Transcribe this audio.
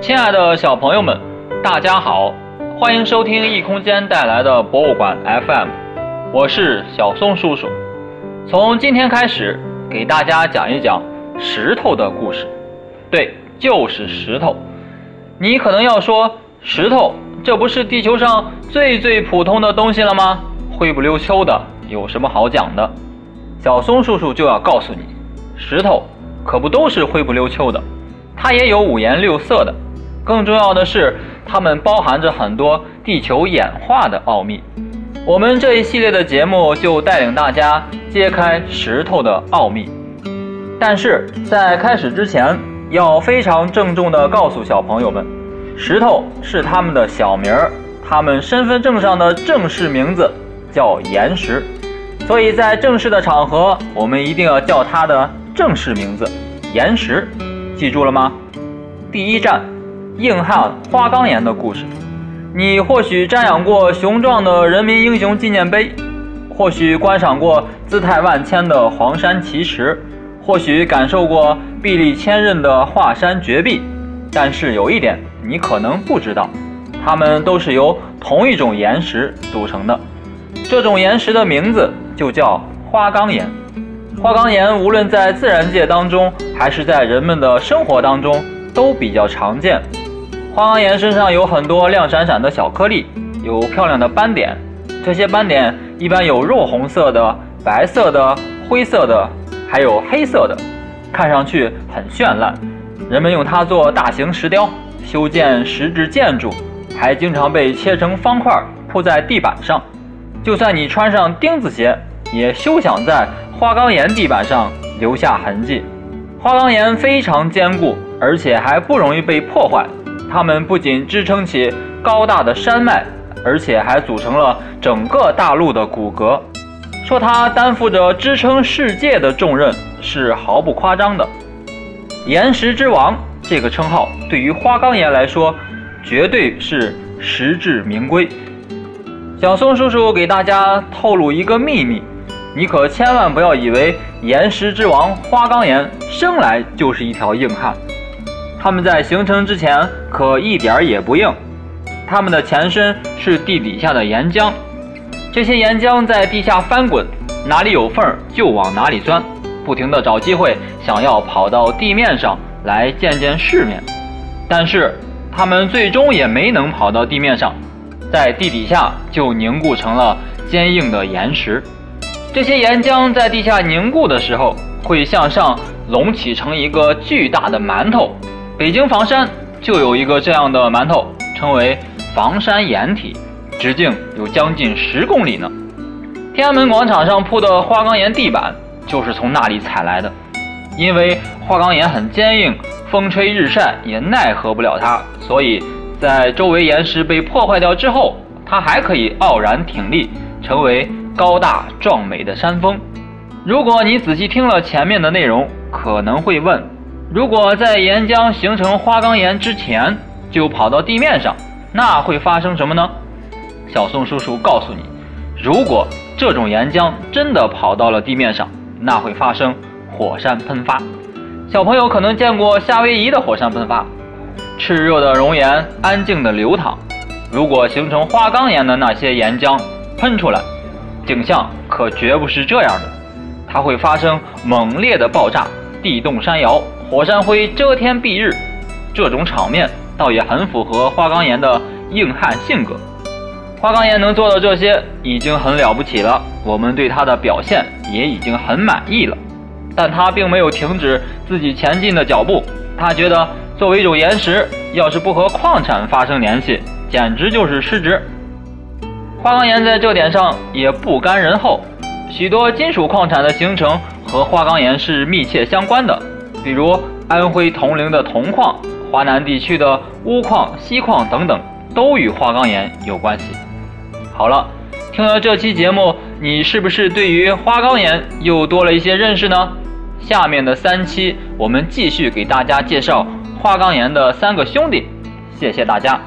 亲爱的小朋友们，大家好，欢迎收听异空间带来的博物馆 FM，我是小松叔叔。从今天开始，给大家讲一讲石头的故事。对，就是石头。你可能要说，石头这不是地球上最最普通的东西了吗？灰不溜秋的，有什么好讲的？小松叔叔就要告诉你，石头可不都是灰不溜秋的，它也有五颜六色的。更重要的是，它们包含着很多地球演化的奥秘。我们这一系列的节目就带领大家揭开石头的奥秘。但是在开始之前，要非常郑重地告诉小朋友们，石头是他们的小名儿，他们身份证上的正式名字叫岩石，所以在正式的场合，我们一定要叫它的正式名字——岩石。记住了吗？第一站。硬汉花岗岩的故事，你或许瞻仰过雄壮的人民英雄纪念碑，或许观赏过姿态万千的黄山奇石，或许感受过壁立千仞的华山绝壁。但是有一点你可能不知道，它们都是由同一种岩石组成的。这种岩石的名字就叫花岗岩。花岗岩无论在自然界当中，还是在人们的生活当中，都比较常见。花岗岩身上有很多亮闪闪的小颗粒，有漂亮的斑点。这些斑点一般有肉红色的、白色的、灰色的，还有黑色的，看上去很绚烂。人们用它做大型石雕，修建石质建筑，还经常被切成方块铺在地板上。就算你穿上钉子鞋，也休想在花岗岩地板上留下痕迹。花岗岩非常坚固，而且还不容易被破坏。它们不仅支撑起高大的山脉，而且还组成了整个大陆的骨骼。说它担负着支撑世界的重任是毫不夸张的。岩石之王这个称号对于花岗岩来说，绝对是实至名归。小松叔叔给大家透露一个秘密，你可千万不要以为岩石之王花岗岩生来就是一条硬汉。它们在形成之前可一点儿也不硬，它们的前身是地底下的岩浆，这些岩浆在地下翻滚，哪里有缝就往哪里钻，不停地找机会想要跑到地面上来见见世面，但是它们最终也没能跑到地面上，在地底下就凝固成了坚硬的岩石。这些岩浆在地下凝固的时候，会向上隆起成一个巨大的馒头。北京房山就有一个这样的馒头，称为房山岩体，直径有将近十公里呢。天安门广场上铺的花岗岩地板就是从那里采来的。因为花岗岩很坚硬，风吹日晒也奈何不了它，所以在周围岩石被破坏掉之后，它还可以傲然挺立，成为高大壮美的山峰。如果你仔细听了前面的内容，可能会问。如果在岩浆形成花岗岩之前就跑到地面上，那会发生什么呢？小宋叔叔告诉你，如果这种岩浆真的跑到了地面上，那会发生火山喷发。小朋友可能见过夏威夷的火山喷发，炽热的熔岩安静的流淌。如果形成花岗岩的那些岩浆喷出来，景象可绝不是这样的，它会发生猛烈的爆炸，地动山摇。火山灰遮天蔽日，这种场面倒也很符合花岗岩的硬汉性格。花岗岩能做到这些已经很了不起了，我们对它的表现也已经很满意了。但它并没有停止自己前进的脚步，他觉得作为一种岩石，要是不和矿产发生联系，简直就是失职。花岗岩在这点上也不甘人后，许多金属矿产的形成和花岗岩是密切相关的。比如安徽铜陵的铜矿，华南地区的钨矿、锡矿等等，都与花岗岩有关系。好了，听了这期节目，你是不是对于花岗岩又多了一些认识呢？下面的三期，我们继续给大家介绍花岗岩的三个兄弟。谢谢大家。